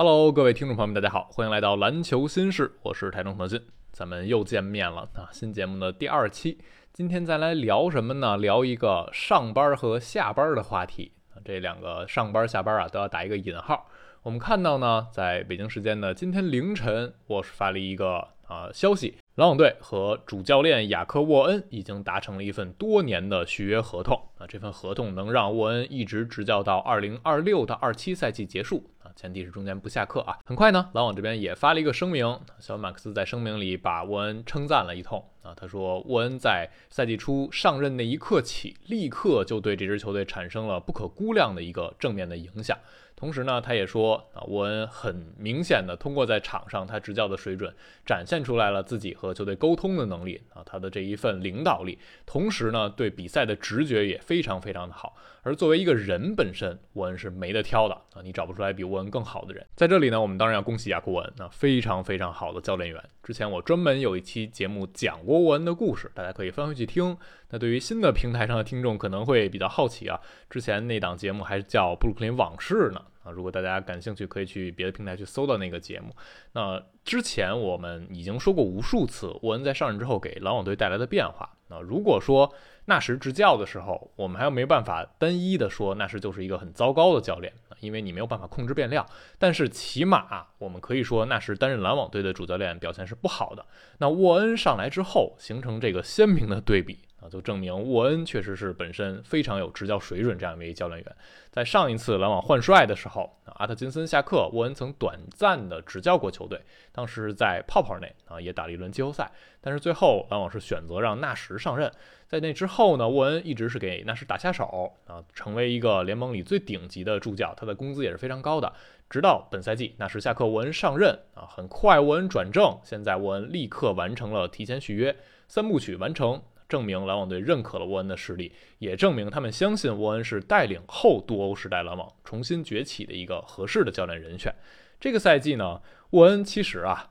Hello，各位听众朋友们，大家好，欢迎来到篮球新事，我是台中腾讯，咱们又见面了啊！新节目的第二期，今天再来聊什么呢？聊一个上班和下班的话题，这两个上班下班啊都要打一个引号。我们看到呢，在北京时间的今天凌晨，我是发了一个啊消息，篮网队和主教练雅克沃恩已经达成了一份多年的续约合同啊，这份合同能让沃恩一直执教到二零二六到二七赛季结束。啊前提是中间不下课啊。很快呢，篮网这边也发了一个声明，小马克思在声明里把沃恩称赞了一通啊。他说，沃恩在赛季初上任那一刻起，立刻就对这支球队产生了不可估量的一个正面的影响。同时呢，他也说啊，沃恩很明显的通过在场上他执教的水准，展现出来了自己和球队沟通的能力啊，他的这一份领导力。同时呢，对比赛的直觉也非常非常的好。而作为一个人本身，沃恩是没得挑的啊，你找不出来比沃恩更好的人。在这里呢，我们当然要恭喜雅库沃恩，那非常非常好的教练员。之前我专门有一期节目讲过沃恩的故事，大家可以翻回去听。那对于新的平台上的听众可能会比较好奇啊，之前那档节目还叫《布鲁克林往事》呢。啊，如果大家感兴趣，可以去别的平台去搜到那个节目。那之前我们已经说过无数次，沃恩在上任之后给篮网队带来的变化。那如果说纳什执教的时候，我们还没办法单一的说纳什就是一个很糟糕的教练，因为你没有办法控制变量。但是起码我们可以说，纳什担任篮网队的主教练表现是不好的。那沃恩上来之后，形成这个鲜明的对比。啊，就证明沃恩确实是本身非常有执教水准这样一位教练员。在上一次篮网换帅的时候，阿特金森下课，沃恩曾短暂的执教过球队，当时在泡泡内啊也打了一轮季后赛。但是最后篮网是选择让纳什上任，在那之后呢，沃恩一直是给纳什打下手啊，成为一个联盟里最顶级的助教，他的工资也是非常高的。直到本赛季纳什下课，沃恩上任啊，很快沃恩转正，现在沃恩立刻完成了提前续约，三部曲完成。证明篮网队认可了沃恩的实力，也证明他们相信沃恩是带领后多欧时代篮网重新崛起的一个合适的教练人选。这个赛季呢，沃恩其实啊，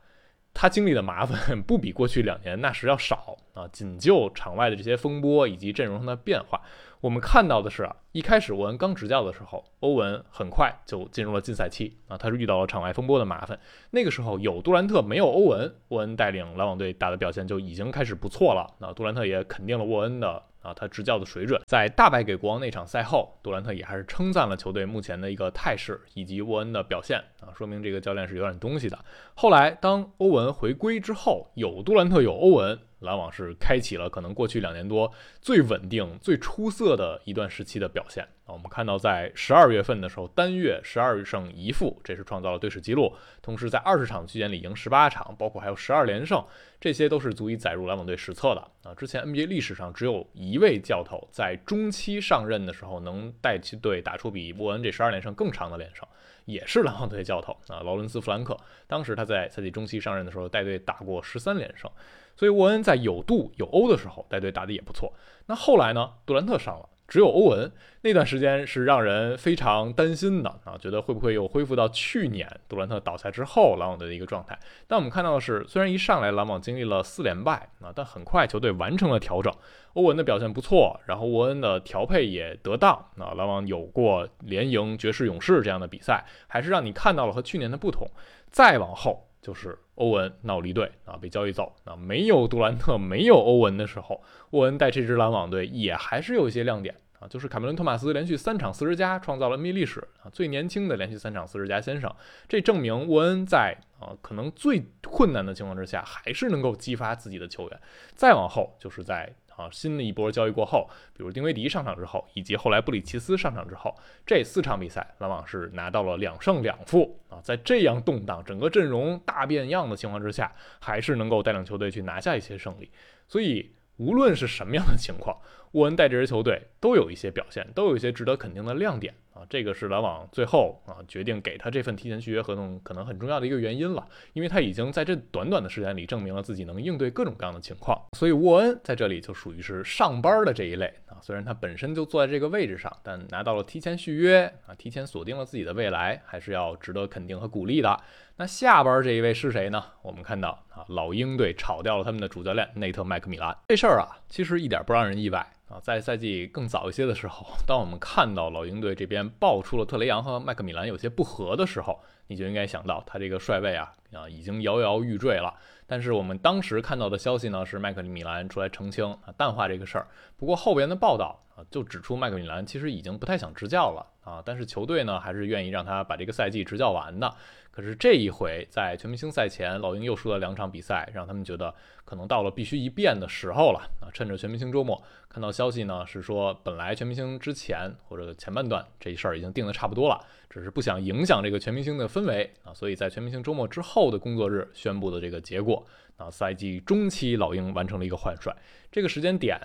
他经历的麻烦不比过去两年那时要少啊。仅就场外的这些风波以及阵容上的变化。我们看到的是啊，一开始沃恩刚执教的时候，欧文很快就进入了禁赛期啊，他是遇到了场外风波的麻烦。那个时候有杜兰特没有欧文，沃恩带领篮网队打的表现就已经开始不错了。那杜兰特也肯定了沃恩的啊，他执教的水准。在大败给国王那场赛后，杜兰特也还是称赞了球队目前的一个态势以及沃恩的表现啊，说明这个教练是有点东西的。后来当欧文回归之后，有杜兰特有欧文。篮网是开启了可能过去两年多最稳定、最出色的一段时期的表现我们看到，在十二月份的时候，单月十二胜一负，这是创造了队史记录。同时，在二十场区间里赢十八场，包括还有十二连胜，这些都是足以载入篮网队史册的啊！之前 NBA 历史上只有一位教头在中期上任的时候能带其队打出比沃恩这十二连胜更长的连胜，也是篮网队教头啊，劳伦斯·弗兰克。当时他在赛季中期上任的时候带队打过十三连胜。所以沃恩在有度有欧的时候带队打得也不错。那后来呢？杜兰特上了，只有欧文那段时间是让人非常担心的啊，觉得会不会又恢复到去年杜兰特倒下之后篮网队的一个状态？但我们看到的是，虽然一上来篮网经历了四连败啊，但很快球队完成了调整，欧文的表现不错，然后沃恩的调配也得当啊，篮网有过连赢爵士勇士这样的比赛，还是让你看到了和去年的不同。再往后。就是欧文闹离队啊，被交易走啊，没有杜兰特，没有欧文的时候，沃恩带这支篮网队也还是有一些亮点啊。就是卡梅伦·托马斯连续三场四十加，创造了 NBA 历史啊最年轻的连续三场四十加先生。这证明沃恩在啊可能最困难的情况之下，还是能够激发自己的球员。再往后就是在。啊，新的一波交易过后，比如丁威迪上场之后，以及后来布里奇斯上场之后，这四场比赛，篮网是拿到了两胜两负啊。在这样动荡、整个阵容大变样的情况之下，还是能够带领球队去拿下一些胜利。所以，无论是什么样的情况，沃恩带这支球队都有一些表现，都有一些值得肯定的亮点。啊，这个是篮网最后啊决定给他这份提前续约合同可能很重要的一个原因了，因为他已经在这短短的时间里证明了自己能应对各种各样的情况，所以沃恩在这里就属于是上班的这一类啊。虽然他本身就坐在这个位置上，但拿到了提前续约啊，提前锁定了自己的未来，还是要值得肯定和鼓励的。那下班这一位是谁呢？我们看到啊，老鹰队炒掉了他们的主教练内特麦克米兰，这事儿啊，其实一点不让人意外。啊，在赛季更早一些的时候，当我们看到老鹰队这边爆出了特雷杨和麦克米兰有些不和的时候，你就应该想到他这个帅位啊啊已经摇摇欲坠了。但是我们当时看到的消息呢，是麦克米兰出来澄清啊，淡化这个事儿。不过后边的报道啊，就指出麦克米兰其实已经不太想执教了啊，但是球队呢还是愿意让他把这个赛季执教完的。可是这一回在全明星赛前，老鹰又输了两场比赛，让他们觉得可能到了必须一变的时候了啊！趁着全明星周末，看到消息呢是说，本来全明星之前或者前半段这事儿已经定的差不多了，只是不想影响这个全明星的氛围啊，所以在全明星周末之后的工作日宣布的这个结果啊，赛季中期老鹰完成了一个换帅，这个时间点。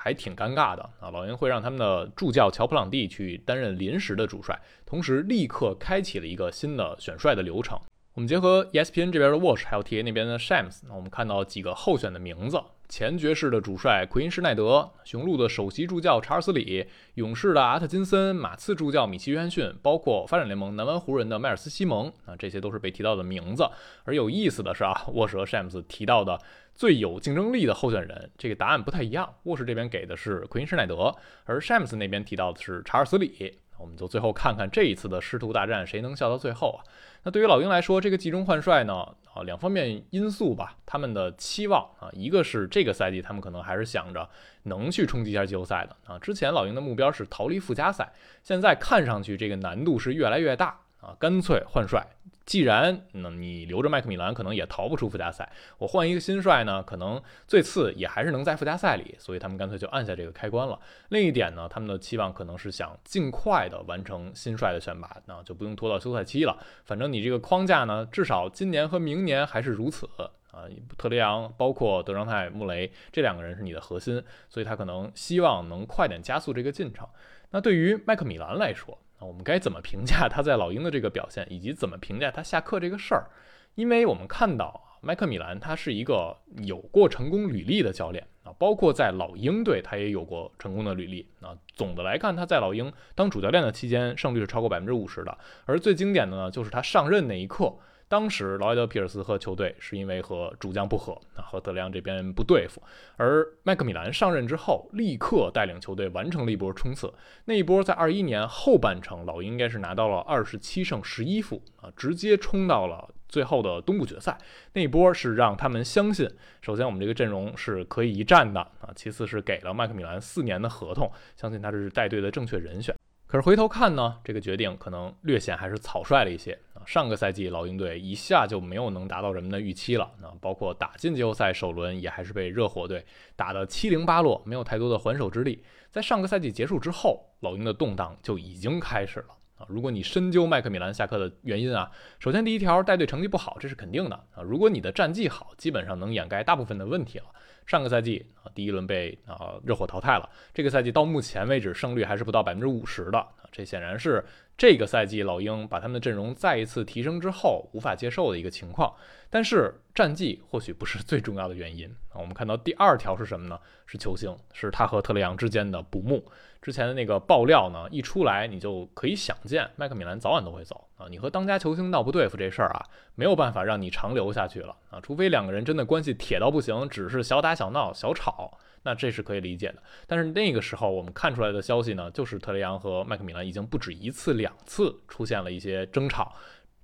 还挺尴尬的啊！老鹰会让他们的助教乔普朗蒂去担任临时的主帅，同时立刻开启了一个新的选帅的流程。我们结合 ESPN 这边的 Watch，还有 TA 那边的 Shams，那我们看到几个候选的名字：前爵士的主帅奎因施耐德，雄鹿的首席助教查尔斯里，勇士的阿特金森，马刺助教米奇约翰逊，包括发展联盟南湾湖人的迈尔斯西蒙啊，这些都是被提到的名字。而有意思的是啊，沃什和 Shams 提到的。最有竞争力的候选人，这个答案不太一样。沃什这边给的是奎因施耐德，而詹姆斯那边提到的是查尔斯里。我们就最后看看这一次的师徒大战谁能笑到最后啊？那对于老鹰来说，这个季中换帅呢，啊，两方面因素吧。他们的期望啊，一个是这个赛季他们可能还是想着能去冲击一下季后赛的啊。之前老鹰的目标是逃离附加赛，现在看上去这个难度是越来越大啊，干脆换帅。既然那你留着麦克米兰，可能也逃不出附加赛。我换一个新帅呢，可能最次也还是能在附加赛里，所以他们干脆就按下这个开关了。另一点呢，他们的期望可能是想尽快的完成新帅的选拔，那就不用拖到休赛期了。反正你这个框架呢，至少今年和明年还是如此啊。特雷杨包括德章泰、穆雷这两个人是你的核心，所以他可能希望能快点加速这个进程。那对于麦克米兰来说，啊我们该怎么评价他在老鹰的这个表现，以及怎么评价他下课这个事儿？因为我们看到麦克米兰他是一个有过成功履历的教练啊，包括在老鹰队他也有过成功的履历啊。总的来看，他在老鹰当主教练的期间，胜率是超过百分之五十的。而最经典的呢，就是他上任那一刻。当时劳埃德·皮尔斯和球队是因为和主将不和，啊，和德良这边不对付，而麦克米兰上任之后，立刻带领球队完成了一波冲刺。那一波在二一年后半程，老鹰应该是拿到了二十七胜十一负，啊，直接冲到了最后的东部决赛。那一波是让他们相信，首先我们这个阵容是可以一战的，啊，其次是给了麦克米兰四年的合同，相信他是带队的正确人选。可是回头看呢，这个决定可能略显还是草率了一些。上个赛季老鹰队一下就没有能达到人们的预期了啊，包括打进季后赛首轮也还是被热火队打得七零八落，没有太多的还手之力。在上个赛季结束之后，老鹰的动荡就已经开始了啊。如果你深究麦克米兰下课的原因啊，首先第一条带队成绩不好，这是肯定的啊。如果你的战绩好，基本上能掩盖大部分的问题了。上个赛季啊，第一轮被啊热火淘汰了。这个赛季到目前为止胜率还是不到百分之五十的，这显然是这个赛季老鹰把他们的阵容再一次提升之后无法接受的一个情况。但是战绩或许不是最重要的原因啊。我们看到第二条是什么呢？是球星，是他和特雷杨之间的不睦。之前的那个爆料呢，一出来你就可以想见，麦克米兰早晚都会走啊。你和当家球星闹不对付这事儿啊，没有办法让你长留下去了啊。除非两个人真的关系铁到不行，只是小打小闹、小吵，那这是可以理解的。但是那个时候我们看出来的消息呢，就是特雷杨和麦克米兰已经不止一次、两次出现了一些争吵。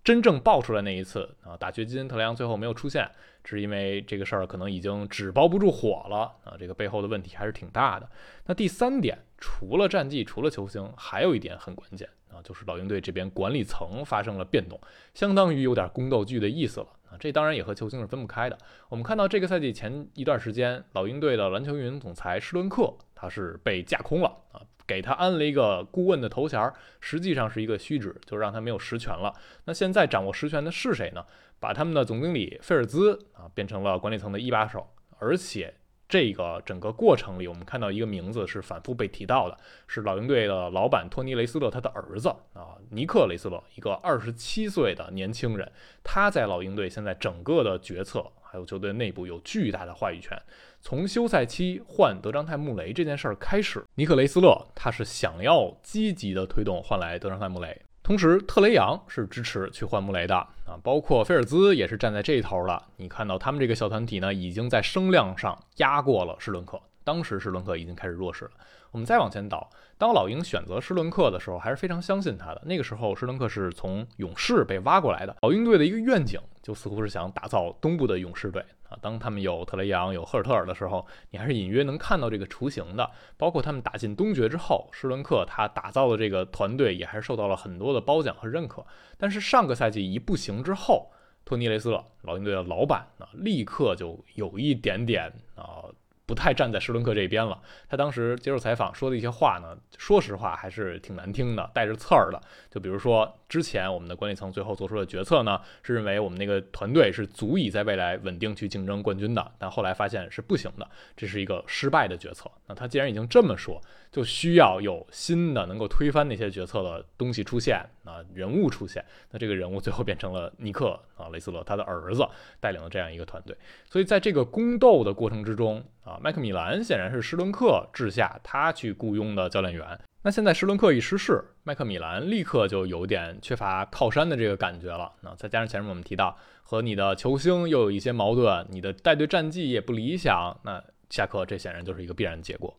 真正爆出来那一次啊，打掘金特雷杨最后没有出现，是因为这个事儿可能已经纸包不住火了啊。这个背后的问题还是挺大的。那第三点，除了战绩，除了球星，还有一点很关键啊，就是老鹰队这边管理层发生了变动，相当于有点宫斗剧的意思了啊。这当然也和球星是分不开的。我们看到这个赛季前一段时间，老鹰队的篮球运营总裁施伦克他是被架空了啊。给他安了一个顾问的头衔，实际上是一个虚职，就让他没有实权了。那现在掌握实权的是谁呢？把他们的总经理费尔兹啊变成了管理层的一把手，而且这个整个过程里，我们看到一个名字是反复被提到的，是老鹰队的老板托尼雷斯勒他的儿子啊，尼克雷斯勒，一个二十七岁的年轻人，他在老鹰队现在整个的决策还有球队内部有巨大的话语权。从休赛期换德章泰·穆雷这件事儿开始，尼克雷斯勒他是想要积极的推动换来德章泰·穆雷，同时特雷杨是支持去换穆雷的啊，包括菲尔兹也是站在这一头了。你看到他们这个小团体呢，已经在声量上压过了施伦克，当时施伦克已经开始弱势了。我们再往前倒，当老鹰选择施伦克的时候，还是非常相信他的。那个时候，施伦克是从勇士被挖过来的。老鹰队的一个愿景，就似乎是想打造东部的勇士队啊。当他们有特雷杨、有赫尔特尔的时候，你还是隐约能看到这个雏形的。包括他们打进东决之后，施伦克他打造的这个团队也还是受到了很多的褒奖和认可。但是上个赛季一不行之后，托尼雷斯勒，老鹰队的老板啊，立刻就有一点点啊。不太站在施伦克这边了。他当时接受采访说的一些话呢，说实话还是挺难听的，带着刺儿的。就比如说，之前我们的管理层最后做出的决策呢，是认为我们那个团队是足以在未来稳定去竞争冠军的，但后来发现是不行的，这是一个失败的决策。那他既然已经这么说，就需要有新的能够推翻那些决策的东西出现啊，人物出现。那这个人物最后变成了尼克啊，雷斯勒他的儿子带领了这样一个团队。所以在这个宫斗的过程之中啊，麦克米兰显然是施伦克治下他去雇佣的教练员。那现在施伦克一失势，麦克米兰立刻就有点缺乏靠山的这个感觉了。那再加上前面我们提到和你的球星又有一些矛盾，你的带队战绩也不理想，那下课这显然就是一个必然结果。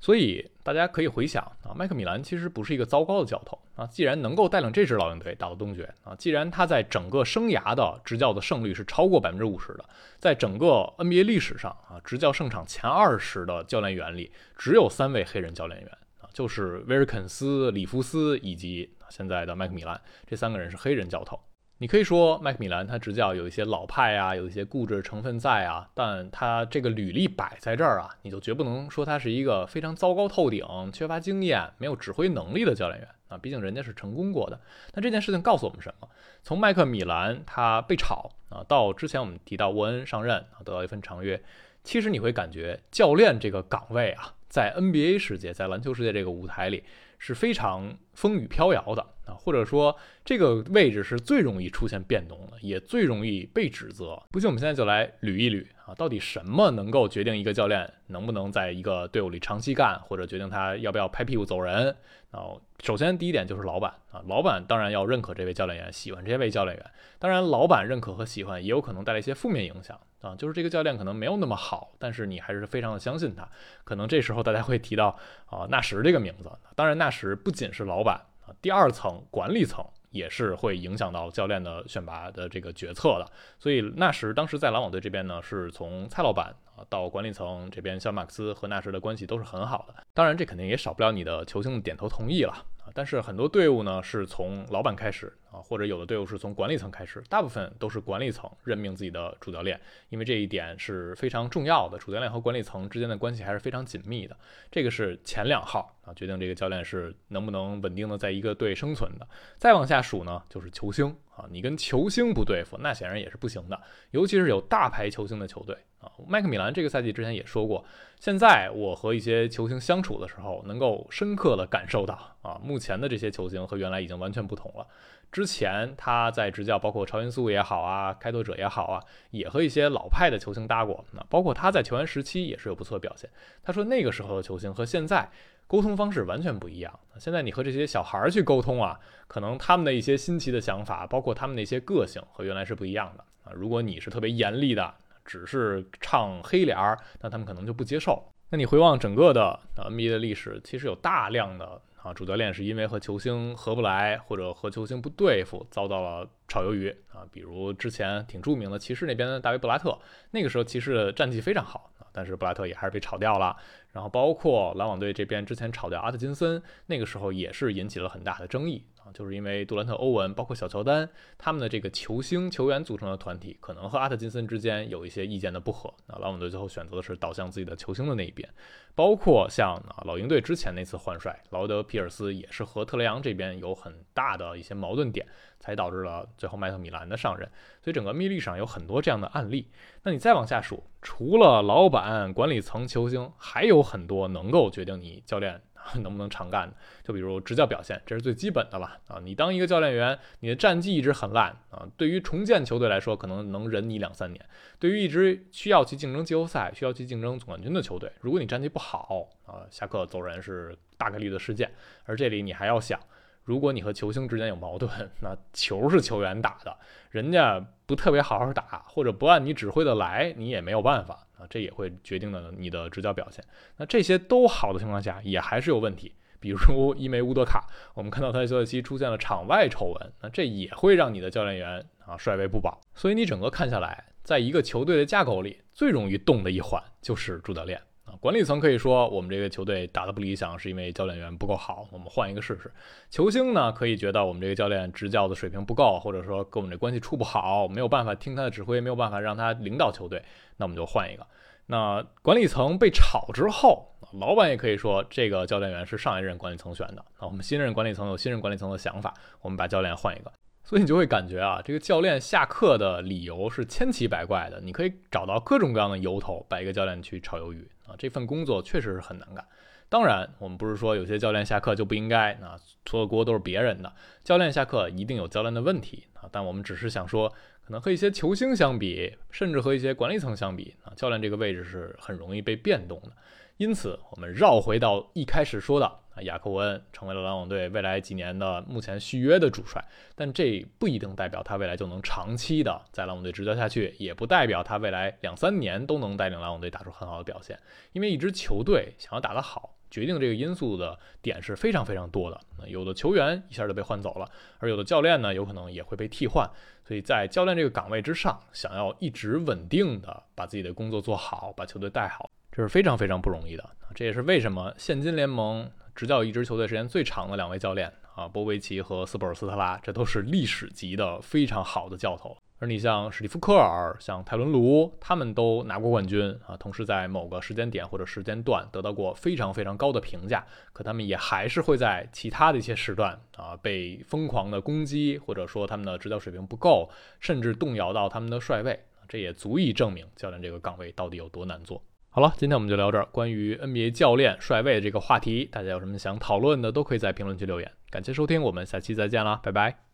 所以大家可以回想啊，麦克米兰其实不是一个糟糕的教头啊。既然能够带领这支老鹰队打到东决啊，既然他在整个生涯的执教的胜率是超过百分之五十的，在整个 NBA 历史上啊，执教胜场前二十的教练员里，只有三位黑人教练员。就是威尔肯斯、里夫斯以及现在的麦克米兰，这三个人是黑人教头。你可以说麦克米兰他执教有一些老派啊，有一些固执成分在啊，但他这个履历摆在这儿啊，你就绝不能说他是一个非常糟糕透顶、缺乏经验、没有指挥能力的教练员啊。毕竟人家是成功过的。那这件事情告诉我们什么？从麦克米兰他被炒啊，到之前我们提到沃恩上任啊，得到一份长约，其实你会感觉教练这个岗位啊。在 NBA 世界，在篮球世界这个舞台里是非常风雨飘摇的啊，或者说这个位置是最容易出现变动的，也最容易被指责。不信，我们现在就来捋一捋啊，到底什么能够决定一个教练能不能在一个队伍里长期干，或者决定他要不要拍屁股走人？啊，首先第一点就是老板啊，老板当然要认可这位教练员，喜欢这位教练员。当然，老板认可和喜欢也有可能带来一些负面影响。啊，就是这个教练可能没有那么好，但是你还是非常的相信他。可能这时候大家会提到啊纳什这个名字。当然，纳什不仅是老板啊，第二层管理层也是会影响到教练的选拔的这个决策的。所以纳什当时在篮网队这边呢，是从蔡老板啊到管理层这边，小马克思和纳什的关系都是很好的。当然，这肯定也少不了你的球星的点头同意了。但是很多队伍呢，是从老板开始啊，或者有的队伍是从管理层开始，大部分都是管理层任命自己的主教练，因为这一点是非常重要的。主教练和管理层之间的关系还是非常紧密的，这个是前两号啊，决定这个教练是能不能稳定的在一个队生存的。再往下数呢，就是球星啊，你跟球星不对付，那显然也是不行的，尤其是有大牌球星的球队。麦克米兰这个赛季之前也说过，现在我和一些球星相处的时候，能够深刻的感受到啊，目前的这些球星和原来已经完全不同了。之前他在执教，包括超音速也好啊，开拓者也好啊，也和一些老派的球星搭过。那包括他在球员时期也是有不错的表现。他说那个时候的球星和现在沟通方式完全不一样。现在你和这些小孩儿去沟通啊，可能他们的一些新奇的想法，包括他们的一些个性和原来是不一样的啊。如果你是特别严厉的。只是唱黑脸儿，那他们可能就不接受。那你回望整个的 NBA 的历史，其实有大量的啊主教练是因为和球星合不来，或者和球星不对付，遭到了炒鱿鱼啊。比如之前挺著名的骑士那边的大卫布拉特，那个时候骑士的战绩非常好，但是布拉特也还是被炒掉了。然后包括篮网队这边之前炒掉阿特金森，那个时候也是引起了很大的争议啊。就是因为杜兰特、欧文，包括小乔丹，他们的这个球星球员组成的团体，可能和阿特金森之间有一些意见的不合。那篮网队最后选择的是倒向自己的球星的那一边。包括像啊老鹰队之前那次换帅，劳德皮尔斯也是和特雷杨这边有很大的一些矛盾点，才导致了最后麦特米兰的上任。所以整个密历上有很多这样的案例。那你再往下数，除了老板、管理层、球星，还有有很多能够决定你教练。能不能常干的？就比如执教表现，这是最基本的了啊！你当一个教练员，你的战绩一直很烂啊，对于重建球队来说，可能能忍你两三年；对于一直需要去竞争季后赛、需要去竞争总冠军的球队，如果你战绩不好啊，下课走人是大概率的事件。而这里你还要想，如果你和球星之间有矛盾，那球是球员打的，人家不特别好好打，或者不按你指挥的来，你也没有办法啊，这也会决定了你的执教表现。那这些都好的情况下，也还是有问题。比如伊梅乌德卡，我们看到他的休赛期出现了场外丑闻，那这也会让你的教练员啊帅位不保。所以你整个看下来，在一个球队的架构里，最容易动的一环就是主教练管理层可以说我们这个球队打得不理想，是因为教练员不够好，我们换一个试试。球星呢可以觉得我们这个教练执教的水平不够，或者说跟我们这关系处不好，没有办法听他的指挥，没有办法让他领导球队，那我们就换一个。那管理层被炒之后，老板也可以说这个教练员是上一任管理层选的。那我们新任管理层有新任管理层的想法，我们把教练换一个。所以你就会感觉啊，这个教练下课的理由是千奇百怪的，你可以找到各种各样的由头，把一个教练去炒鱿鱼啊。这份工作确实是很难干。当然，我们不是说有些教练下课就不应该，啊错的锅都是别人的。教练下课一定有教练的问题啊，但我们只是想说。可能和一些球星相比，甚至和一些管理层相比啊，教练这个位置是很容易被变动的。因此，我们绕回到一开始说的，雅克·沃恩成为了篮网队未来几年的目前续约的主帅，但这不一定代表他未来就能长期的在篮网队执教下去，也不代表他未来两三年都能带领篮网队打出很好的表现。因为一支球队想要打得好。决定这个因素的点是非常非常多的。有的球员一下就被换走了，而有的教练呢，有可能也会被替换。所以在教练这个岗位之上，想要一直稳定的把自己的工作做好，把球队带好，这是非常非常不容易的。这也是为什么现今联盟执教一支球队时间最长的两位教练啊，波维奇和斯波尔斯特拉，这都是历史级的非常好的教头。而你像史蒂夫·科尔、像泰伦·卢，他们都拿过冠军啊，同时在某个时间点或者时间段得到过非常非常高的评价。可他们也还是会在其他的一些时段啊被疯狂的攻击，或者说他们的执教水平不够，甚至动摇到他们的帅位。这也足以证明教练这个岗位到底有多难做。好了，今天我们就聊这儿。关于 NBA 教练帅位这个话题，大家有什么想讨论的，都可以在评论区留言。感谢收听，我们下期再见啦，拜拜。